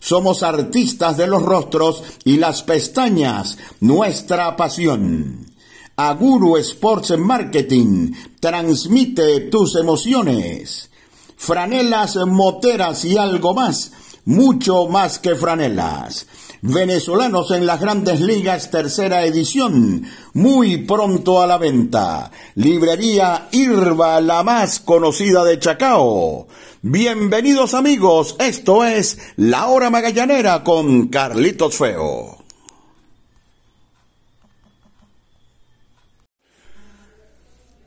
somos artistas de los rostros y las pestañas, nuestra pasión. Aguru Sports Marketing transmite tus emociones. Franelas, moteras y algo más, mucho más que franelas. Venezolanos en las grandes ligas, tercera edición, muy pronto a la venta. Librería Irva, la más conocida de Chacao. Bienvenidos amigos, esto es La Hora Magallanera con Carlitos Feo.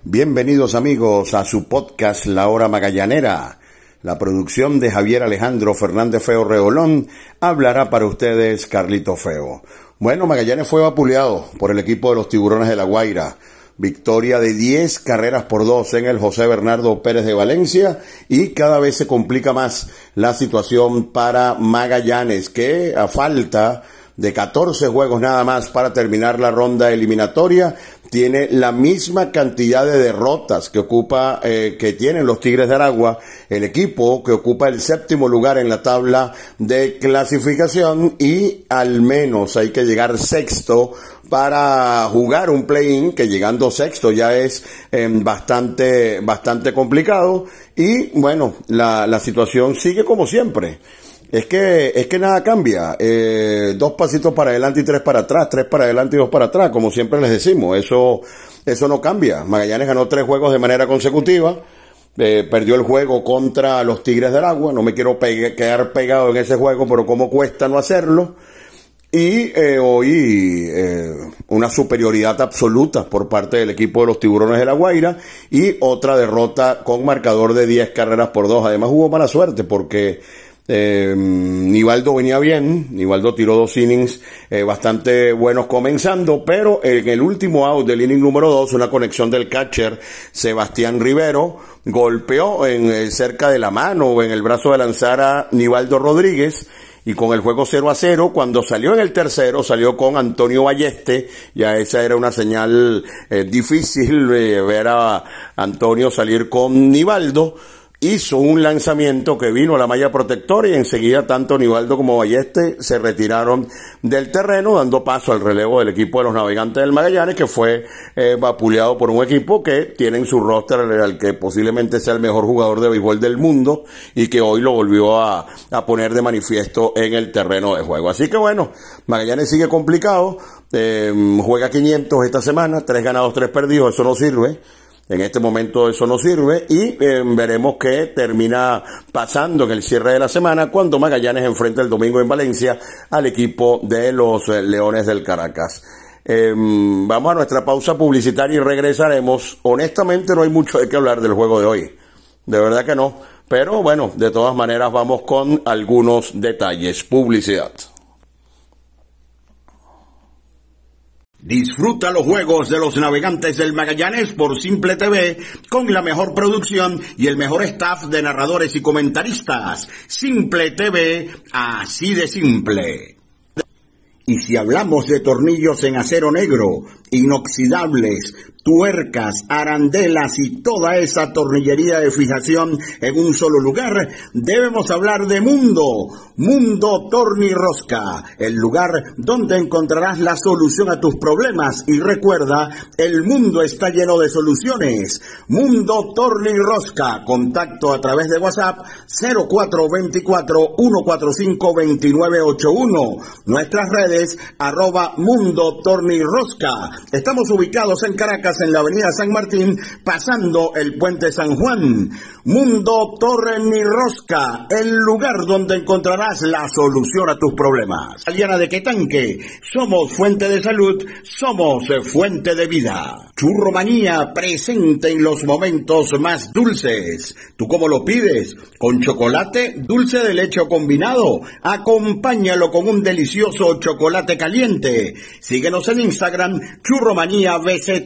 Bienvenidos amigos a su podcast La Hora Magallanera. La producción de Javier Alejandro Fernández Feo Reolón hablará para ustedes Carlito Feo. Bueno, Magallanes fue vapuleado por el equipo de los Tiburones de la Guaira. Victoria de 10 carreras por 2 en el José Bernardo Pérez de Valencia y cada vez se complica más la situación para Magallanes que a falta de 14 juegos nada más para terminar la ronda eliminatoria tiene la misma cantidad de derrotas que ocupa, eh, que tienen los Tigres de Aragua, el equipo que ocupa el séptimo lugar en la tabla de clasificación y al menos hay que llegar sexto para jugar un play-in que llegando sexto ya es em, bastante, bastante complicado y bueno, la, la situación sigue como siempre. Es que, es que nada cambia. Eh, dos pasitos para adelante y tres para atrás, tres para adelante y dos para atrás, como siempre les decimos. Eso, eso no cambia. Magallanes ganó tres juegos de manera consecutiva. Eh, perdió el juego contra los Tigres del Agua. No me quiero quedar pegado en ese juego, pero cómo cuesta no hacerlo. Y eh, hoy eh, una superioridad absoluta por parte del equipo de los Tiburones de la Guaira y otra derrota con marcador de 10 carreras por dos. Además hubo mala suerte porque eh, Nivaldo venía bien, Nivaldo tiró dos innings eh, bastante buenos comenzando, pero en el último out del inning número dos, una conexión del catcher Sebastián Rivero golpeó en eh, cerca de la mano o en el brazo de lanzar a Nivaldo Rodríguez y con el juego 0 a 0, cuando salió en el tercero, salió con Antonio Balleste, ya esa era una señal eh, difícil ver a Antonio salir con Nivaldo, hizo un lanzamiento que vino a la malla protectora y enseguida tanto Nivaldo como Balleste se retiraron del terreno dando paso al relevo del equipo de los navegantes del Magallanes que fue eh, vapuleado por un equipo que tiene en su roster al que posiblemente sea el mejor jugador de béisbol del mundo y que hoy lo volvió a, a poner de manifiesto en el terreno de juego. Así que bueno, Magallanes sigue complicado, eh, juega 500 esta semana, tres ganados, tres perdidos, eso no sirve en este momento eso no sirve y eh, veremos qué termina pasando en el cierre de la semana cuando Magallanes enfrenta el domingo en Valencia al equipo de los eh, Leones del Caracas. Em, vamos a nuestra pausa publicitaria y regresaremos. Honestamente no hay mucho de qué hablar del juego de hoy. De verdad que no. Pero bueno, de todas maneras vamos con algunos detalles. Publicidad. Disfruta los juegos de los navegantes del Magallanes por Simple TV con la mejor producción y el mejor staff de narradores y comentaristas. Simple TV, así de simple. Y si hablamos de tornillos en acero negro, inoxidables, tuercas, arandelas y toda esa tornillería de fijación en un solo lugar, debemos hablar de Mundo, Mundo Torni Rosca, el lugar donde encontrarás la solución a tus problemas y recuerda, el mundo está lleno de soluciones. Mundo Torni Rosca, contacto a través de WhatsApp 0424 145 2981, nuestras redes arroba Mundo Torni Rosca. Estamos ubicados en Caracas en la avenida San Martín, pasando el puente San Juan. Mundo Torre Ni el lugar donde encontrarás la solución a tus problemas. Aliana de Quetanque, somos fuente de salud, somos fuente de vida. Churromanía presente en los momentos más dulces. ¿Tú cómo lo pides? ¿Con chocolate, dulce de leche combinado? Acompáñalo con un delicioso chocolate caliente. Síguenos en Instagram, Churromanía BZ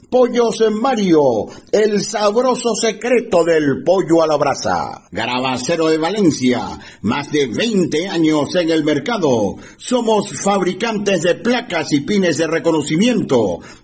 Pollos en Mario, el sabroso secreto del pollo a la brasa. Grabacero de Valencia, más de 20 años en el mercado. Somos fabricantes de placas y pines de reconocimiento,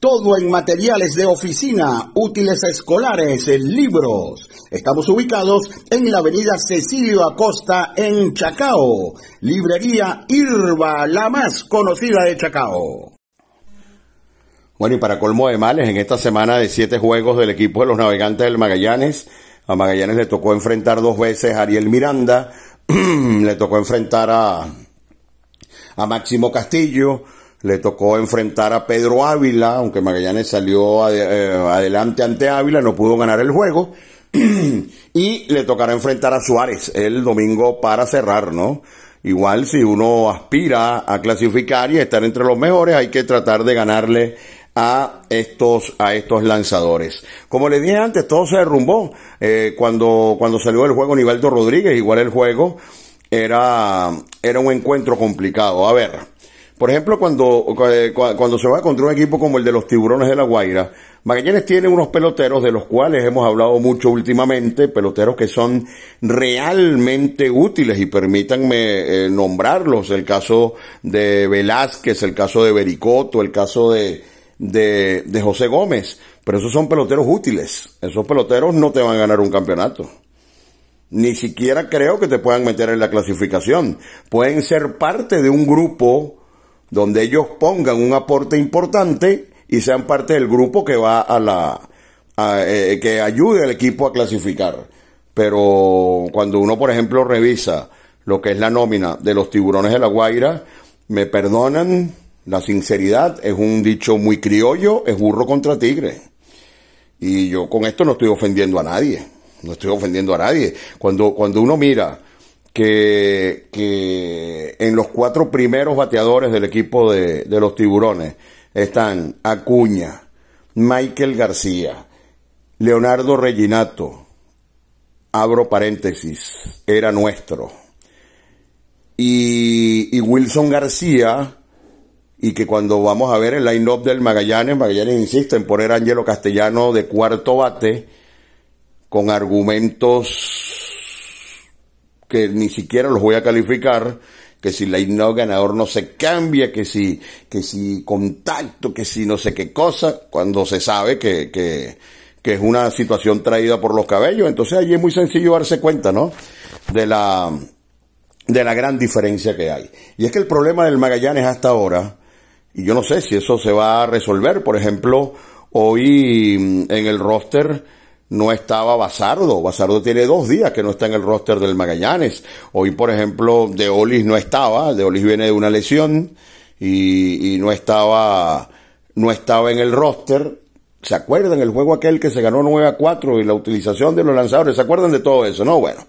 Todo en materiales de oficina, útiles escolares, libros. Estamos ubicados en la avenida Cecilio Acosta en Chacao. Librería Irba, la más conocida de Chacao. Bueno, y para colmo de males, en esta semana de siete juegos del equipo de los navegantes del Magallanes, a Magallanes le tocó enfrentar dos veces a Ariel Miranda, le tocó enfrentar a, a Máximo Castillo, le tocó enfrentar a Pedro Ávila, aunque Magallanes salió eh, adelante ante Ávila, no pudo ganar el juego. y le tocará enfrentar a Suárez el domingo para cerrar, ¿no? Igual si uno aspira a clasificar y estar entre los mejores, hay que tratar de ganarle a estos, a estos lanzadores. Como les dije antes, todo se derrumbó. Eh, cuando, cuando salió el juego Nivaldo Rodríguez, igual el juego era, era un encuentro complicado. A ver, por ejemplo, cuando, cuando se va contra un equipo como el de los Tiburones de la Guaira, Magallanes tiene unos peloteros de los cuales hemos hablado mucho últimamente, peloteros que son realmente útiles y permítanme eh, nombrarlos. El caso de Velázquez, el caso de Bericoto, el caso de, de, de José Gómez. Pero esos son peloteros útiles. Esos peloteros no te van a ganar un campeonato. Ni siquiera creo que te puedan meter en la clasificación. Pueden ser parte de un grupo donde ellos pongan un aporte importante y sean parte del grupo que va a la, eh, que ayude al equipo a clasificar. Pero cuando uno, por ejemplo, revisa lo que es la nómina de los tiburones de la Guaira, me perdonan, la sinceridad es un dicho muy criollo, es burro contra tigre. Y yo con esto no estoy ofendiendo a nadie, no estoy ofendiendo a nadie. Cuando, cuando uno mira que, que en los cuatro primeros bateadores del equipo de, de los tiburones están Acuña, Michael García, Leonardo Reginato, abro paréntesis, era nuestro, y, y Wilson García, y que cuando vamos a ver el line-up del Magallanes, Magallanes insiste en poner a Angelo Castellano de cuarto bate, con argumentos que ni siquiera los voy a calificar, que si la no ganador no se cambia, que si, que si contacto, que si no sé qué cosa, cuando se sabe que, que, que es una situación traída por los cabellos. Entonces allí es muy sencillo darse cuenta, ¿no? De la, de la gran diferencia que hay. Y es que el problema del Magallanes hasta ahora, y yo no sé si eso se va a resolver, por ejemplo, hoy en el roster, no estaba Basardo. Basardo tiene dos días que no está en el roster del Magallanes. Hoy, por ejemplo, De Olis no estaba. De Olis viene de una lesión y, y no estaba, no estaba en el roster. ¿Se acuerdan el juego aquel que se ganó 9 a 4 y la utilización de los lanzadores? ¿Se acuerdan de todo eso? No, bueno,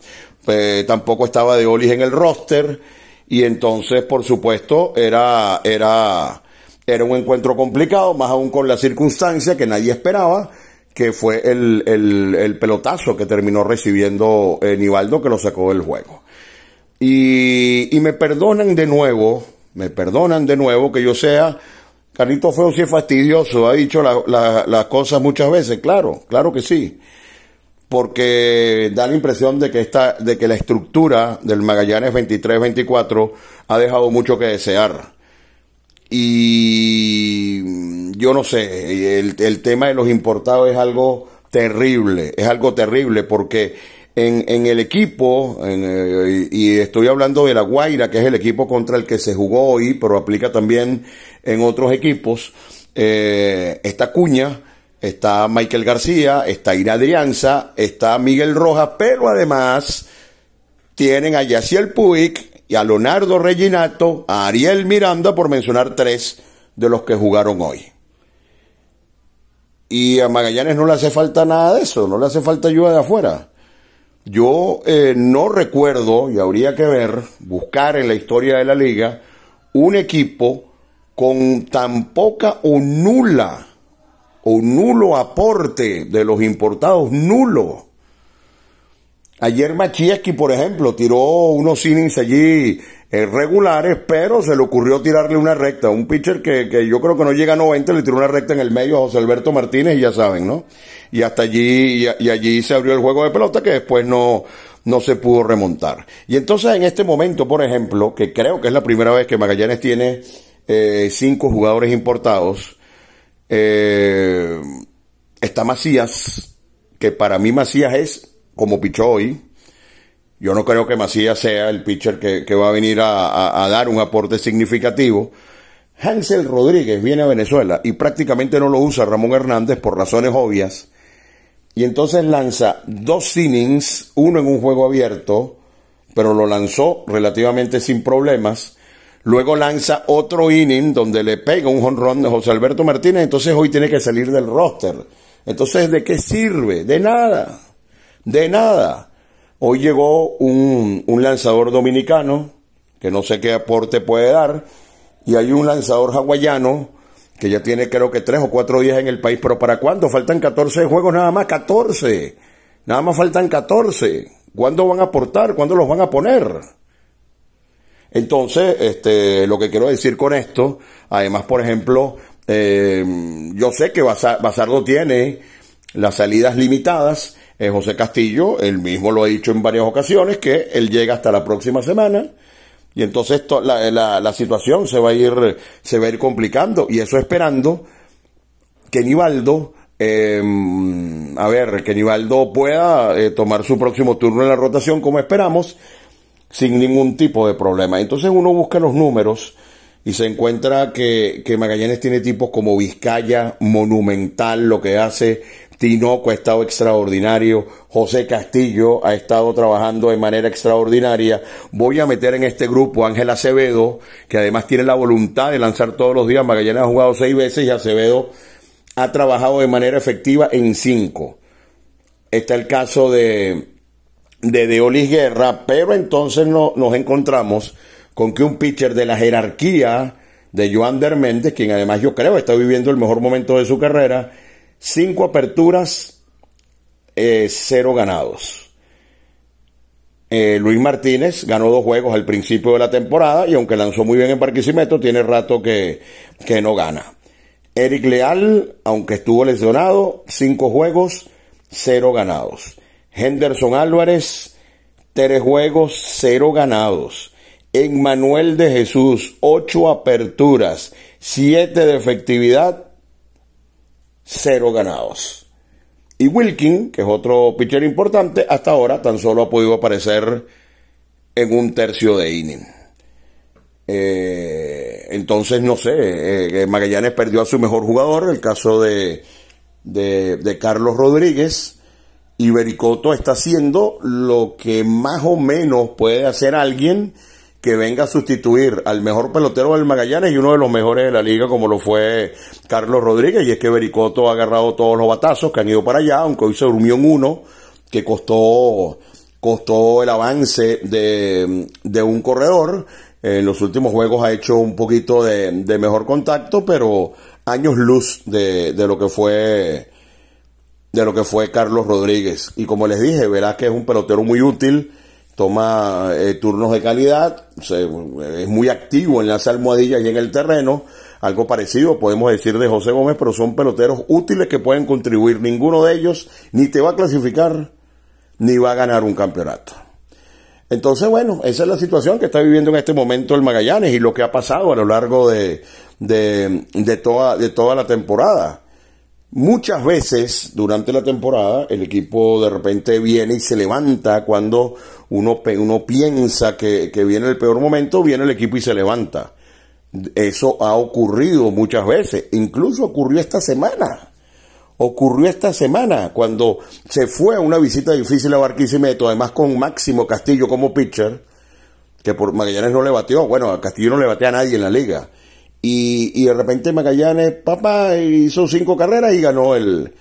pues, tampoco estaba de Olis en el roster y entonces, por supuesto, era, era, era un encuentro complicado, más aún con la circunstancia que nadie esperaba que fue el, el, el pelotazo que terminó recibiendo eh, Nivaldo que lo sacó del juego. Y, y me perdonan de nuevo, me perdonan de nuevo que yo sea, Carlito Feo si es fastidioso, ha dicho las la, la cosas muchas veces, claro, claro que sí. Porque da la impresión de que esta, de que la estructura del Magallanes 23-24 ha dejado mucho que desear y yo no sé, el, el, tema de los importados es algo terrible, es algo terrible porque en, en el equipo, en, eh, y estoy hablando de la Guaira, que es el equipo contra el que se jugó hoy, pero aplica también en otros equipos, eh, está Cuña, está Michael García, está Ira Adrianza, está Miguel Rojas, pero además tienen a Yaciel Puig, y a Leonardo Reginato, a Ariel Miranda, por mencionar tres de los que jugaron hoy. Y a Magallanes no le hace falta nada de eso, no le hace falta ayuda de afuera. Yo eh, no recuerdo, y habría que ver, buscar en la historia de la liga, un equipo con tan poca o nula, o nulo aporte de los importados, nulo Ayer Machiaski, por ejemplo, tiró unos innings allí regulares, pero se le ocurrió tirarle una recta. Un pitcher que, que, yo creo que no llega a 90, le tiró una recta en el medio a José Alberto Martínez y ya saben, ¿no? Y hasta allí, y, y allí se abrió el juego de pelota que después no, no se pudo remontar. Y entonces en este momento, por ejemplo, que creo que es la primera vez que Magallanes tiene eh, cinco jugadores importados, eh, está Macías, que para mí Macías es como pichó hoy. Yo no creo que Macías sea el pitcher que, va a venir a, dar un aporte significativo. Hansel Rodríguez viene a Venezuela y prácticamente no lo usa Ramón Hernández por razones obvias. Y entonces lanza dos innings, uno en un juego abierto, pero lo lanzó relativamente sin problemas. Luego lanza otro inning donde le pega un jonrón de José Alberto Martínez. Entonces hoy tiene que salir del roster. Entonces, ¿de qué sirve? De nada. De nada. Hoy llegó un, un lanzador dominicano, que no sé qué aporte puede dar, y hay un lanzador hawaiano que ya tiene creo que tres o cuatro días en el país, pero ¿para cuándo? Faltan 14 juegos nada más, 14. Nada más faltan 14. ¿Cuándo van a aportar? ¿Cuándo los van a poner? Entonces, este, lo que quiero decir con esto, además, por ejemplo, eh, yo sé que Basardo tiene las salidas limitadas. Eh, José Castillo, él mismo lo ha dicho en varias ocasiones, que él llega hasta la próxima semana. Y entonces la, la, la, situación se va a ir, se va a ir complicando. Y eso esperando que Nivaldo, eh, a ver, que Nivaldo pueda eh, tomar su próximo turno en la rotación como esperamos sin ningún tipo de problema. Entonces uno busca los números y se encuentra que, que Magallanes tiene tipos como Vizcaya, Monumental, lo que hace Tinoco ha estado extraordinario, José Castillo ha estado trabajando de manera extraordinaria. Voy a meter en este grupo a Ángel Acevedo, que además tiene la voluntad de lanzar todos los días. Magallanes ha jugado seis veces y Acevedo ha trabajado de manera efectiva en cinco. Está el caso de, de Deolis Guerra, pero entonces no, nos encontramos con que un pitcher de la jerarquía de Joan Méndez, quien además yo creo está viviendo el mejor momento de su carrera, cinco aperturas, eh, cero ganados. Eh, Luis Martínez ganó dos juegos al principio de la temporada y aunque lanzó muy bien en Barquisimeto, tiene rato que, que no gana. Eric Leal, aunque estuvo lesionado, cinco juegos, cero ganados. Henderson Álvarez, tres juegos, cero ganados. Emmanuel de Jesús, ocho aperturas, siete de efectividad, cero ganados. Y Wilkin, que es otro pitcher importante, hasta ahora tan solo ha podido aparecer en un tercio de inning. Eh, entonces, no sé, eh, Magallanes perdió a su mejor jugador, el caso de, de, de Carlos Rodríguez, y Bericoto está haciendo lo que más o menos puede hacer alguien que venga a sustituir al mejor pelotero del Magallanes y uno de los mejores de la liga como lo fue Carlos Rodríguez y es que Bericoto ha agarrado todos los batazos que han ido para allá, aunque hoy se durmió en uno que costó costó el avance de, de un corredor. En los últimos juegos ha hecho un poquito de, de mejor contacto, pero años luz de, de lo que fue de lo que fue Carlos Rodríguez. Y como les dije, verás que es un pelotero muy útil, toma eh, turnos de calidad, es muy activo en las almohadillas y en el terreno. Algo parecido podemos decir de José Gómez, pero son peloteros útiles que pueden contribuir. Ninguno de ellos ni te va a clasificar ni va a ganar un campeonato. Entonces, bueno, esa es la situación que está viviendo en este momento el Magallanes y lo que ha pasado a lo largo de, de, de toda, de toda la temporada. Muchas veces durante la temporada el equipo de repente viene y se levanta cuando uno, uno piensa que, que, viene el peor momento, viene el equipo y se levanta. Eso ha ocurrido muchas veces, incluso ocurrió esta semana. Ocurrió esta semana cuando se fue a una visita difícil a Barquisimeto, además con Máximo Castillo como pitcher, que por Magallanes no le bateó, bueno, a Castillo no le batea a nadie en la liga y, y de repente Magallanes, papá, hizo cinco carreras y ganó el,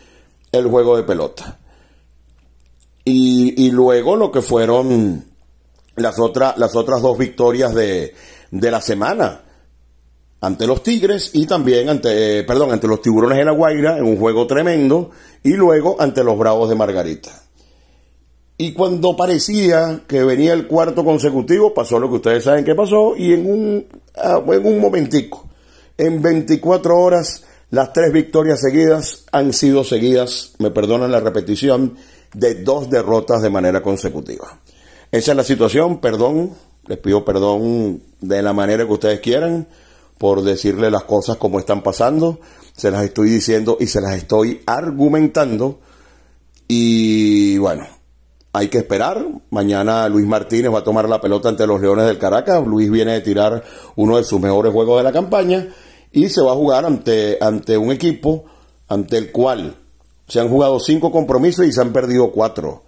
el juego de pelota. Y, y luego lo que fueron las, otras las otras dos victorias de, de la semana ante los Tigres y también ante, eh, perdón, ante los Tiburones de la Guaira en un juego tremendo y luego ante los Bravos de Margarita. Y cuando parecía que venía el cuarto consecutivo, pasó lo que ustedes saben que pasó y en un, ah, en un momentico en 24 horas, las tres victorias seguidas han sido seguidas, me perdonan la repetición, de dos derrotas de manera consecutiva. Esa es la situación, perdón, les pido perdón de la manera que ustedes quieran por decirle las cosas como están pasando, se las estoy diciendo y se las estoy argumentando y bueno, hay que esperar. Mañana Luis Martínez va a tomar la pelota ante los Leones del Caracas. Luis viene de tirar uno de sus mejores juegos de la campaña y se va a jugar ante, ante un equipo ante el cual se han jugado cinco compromisos y se han perdido cuatro.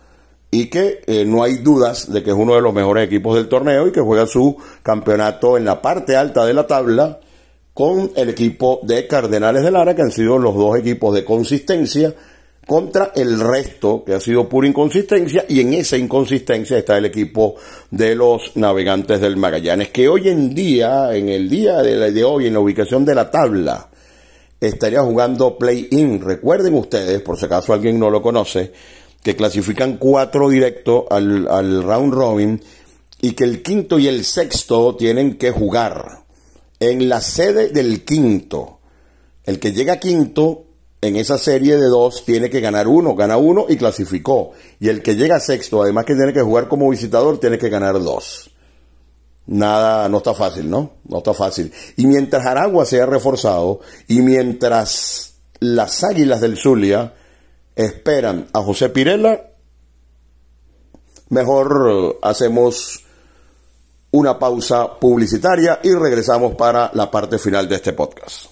y que eh, no hay dudas de que es uno de los mejores equipos del torneo y que juega su campeonato en la parte alta de la tabla con el equipo de Cardenales de Lara, que han sido los dos equipos de consistencia contra el resto, que ha sido pura inconsistencia, y en esa inconsistencia está el equipo de los navegantes del Magallanes, que hoy en día, en el día de, de hoy, en la ubicación de la tabla, estaría jugando play-in. Recuerden ustedes, por si acaso alguien no lo conoce, que clasifican cuatro directos al, al round robin y que el quinto y el sexto tienen que jugar en la sede del quinto. El que llega quinto en esa serie de dos tiene que ganar uno, gana uno y clasificó. Y el que llega sexto, además que tiene que jugar como visitador, tiene que ganar dos. Nada, no está fácil, ¿no? No está fácil. Y mientras Aragua se ha reforzado y mientras las Águilas del Zulia esperan a José Pirela, mejor eh, hacemos una pausa publicitaria y regresamos para la parte final de este podcast.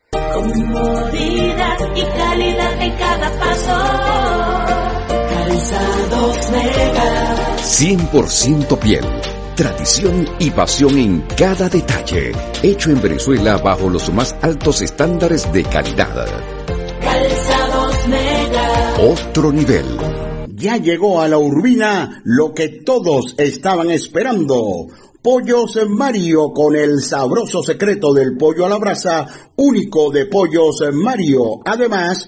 Comodidad y calidad en cada paso. Calzados Mega. 100% piel. Tradición y pasión en cada detalle. Hecho en Venezuela bajo los más altos estándares de calidad. Calzados Mega. Otro nivel. Ya llegó a la Urbina lo que todos estaban esperando Pollos Mario con el sabroso secreto del pollo a la brasa, único de Pollos Mario. Además,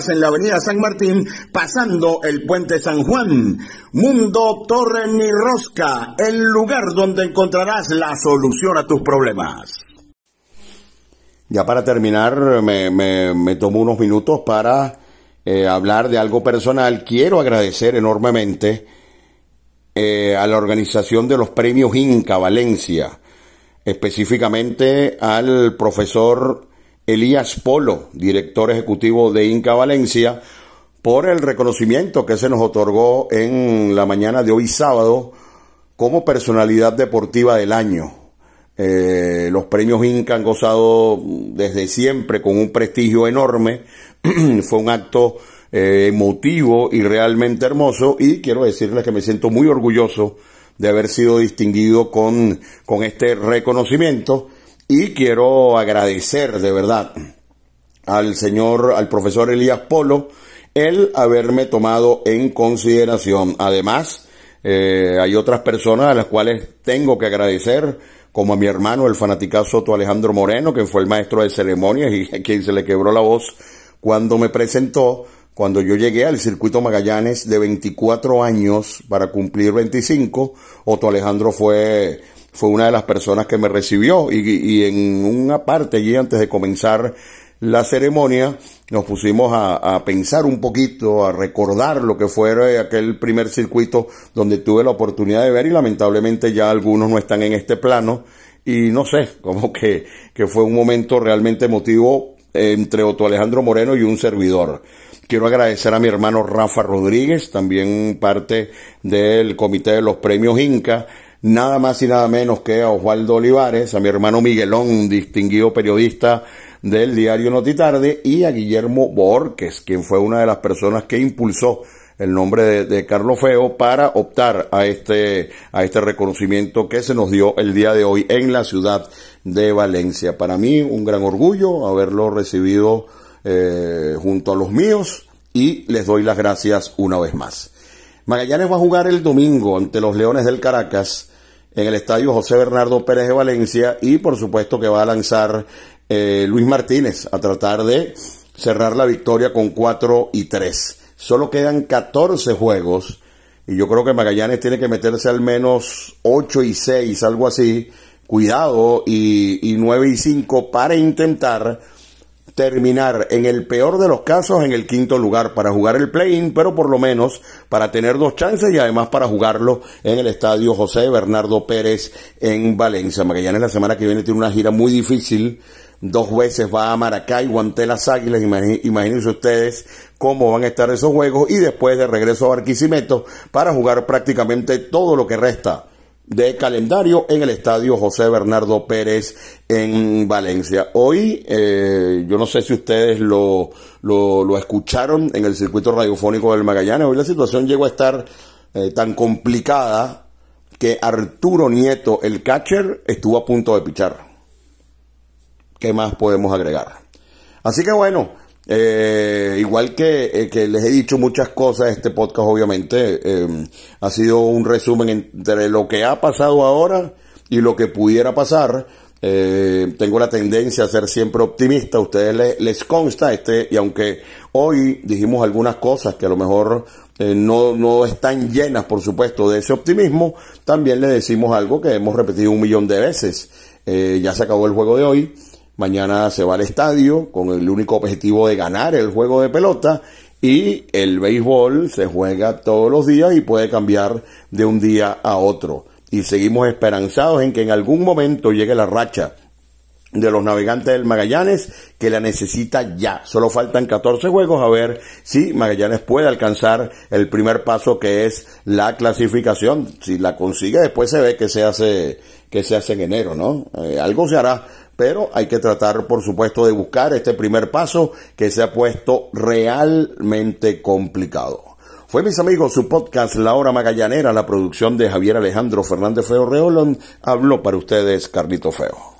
en la avenida San Martín, pasando el puente San Juan. Mundo Torre ni Rosca, el lugar donde encontrarás la solución a tus problemas. Ya para terminar, me, tomo unos minutos para eh, hablar de algo personal. Quiero agradecer enormemente eh, a la organización de los premios Inca Valencia, específicamente al profesor Elías Polo, director ejecutivo de Inca Valencia, por el reconocimiento que se nos otorgó en la mañana de hoy sábado como personalidad deportiva del año. Eh, los premios Inca han gozado desde siempre con un prestigio enorme. Fue un acto eh, emotivo y realmente hermoso y quiero decirles que me siento muy orgulloso de haber sido distinguido con, con este reconocimiento y quiero agradecer de verdad al señor, al profesor Elías Polo, el haberme tomado en consideración. Además, eh, hay otras personas a las cuales tengo que agradecer, como a mi hermano, el fanaticazo Soto Alejandro Moreno, que fue el maestro de ceremonias y a quien se le quebró la voz cuando me presentó, cuando yo llegué al circuito Magallanes de 24 años para cumplir 25. Otto Alejandro fue fue una de las personas que me recibió y, en una parte allí antes de comenzar la ceremonia nos pusimos a, a, pensar un poquito, a recordar lo que fue aquel primer circuito donde tuve la oportunidad de ver y lamentablemente ya algunos no están en este plano y no sé, como que, que fue un momento realmente emotivo entre Otto Alejandro Moreno y un servidor. Quiero agradecer a mi hermano Rafa Rodríguez, también parte del comité de los premios Inca, nada más y nada menos que a Osvaldo Olivares, a mi hermano Miguelón, distinguido periodista del diario Notitarde, y a Guillermo Borges, quien fue una de las personas que impulsó el nombre de, de, Carlos Feo para optar a este, a este reconocimiento que se nos dio el día de hoy en la ciudad de Valencia. Para mí un gran orgullo haberlo recibido eh, junto a los míos y les doy las gracias una vez más. Magallanes va a jugar el domingo ante los Leones del Caracas en el estadio José Bernardo Pérez de Valencia y por supuesto que va a lanzar eh, Luis Martínez a tratar de cerrar la victoria con 4 y 3. Solo quedan 14 juegos y yo creo que Magallanes tiene que meterse al menos 8 y 6, algo así, cuidado, y, y 9 y 5 para intentar terminar en el peor de los casos en el quinto lugar para jugar el play-in, pero por lo menos para tener dos chances y además para jugarlo en el estadio José Bernardo Pérez en Valencia. Magallanes la semana que viene tiene una gira muy difícil. Dos veces va a Maracay, guante las Águilas, imagínense ustedes cómo van a estar esos juegos y después de regreso a Barquisimeto para jugar prácticamente todo lo que resta de calendario en el estadio José Bernardo Pérez en Valencia. Hoy, eh, yo no sé si ustedes lo, lo, escucharon en el circuito radiofónico del Magallanes, hoy la situación llegó a estar eh, tan complicada que Arturo Nieto, el catcher, estuvo a punto de pichar. ¿Qué más podemos agregar? Así que bueno, eh, igual que, eh, que, les he dicho muchas cosas, este podcast obviamente eh, ha sido un resumen entre lo que ha pasado ahora y lo que pudiera pasar. Eh, tengo la tendencia a ser siempre optimista, a ustedes les, les, consta este, y aunque hoy dijimos algunas cosas que a lo mejor no, no están llenas, por supuesto, de ese optimismo, también le decimos algo que hemos repetido un millón de veces. ya se acabó el juego de hoy Mañana se va al estadio con el único objetivo de ganar el juego de pelota y el béisbol se juega todos los días y puede cambiar de un día a otro. Y seguimos esperanzados en que en algún momento llegue la racha de los navegantes del Magallanes que la necesita ya. Solo faltan 14 juegos a ver si Magallanes puede alcanzar el primer paso que es la clasificación. Si la consigue después se ve que se hace que se hace en enero, ¿no? Eh, algo se hará pero hay que tratar, por supuesto, de buscar este primer paso que se ha puesto realmente complicado. Fue, mis amigos, su podcast La Hora Magallanera, la producción de Javier Alejandro Fernández Feo Reolón, habló para ustedes Carlito Feo.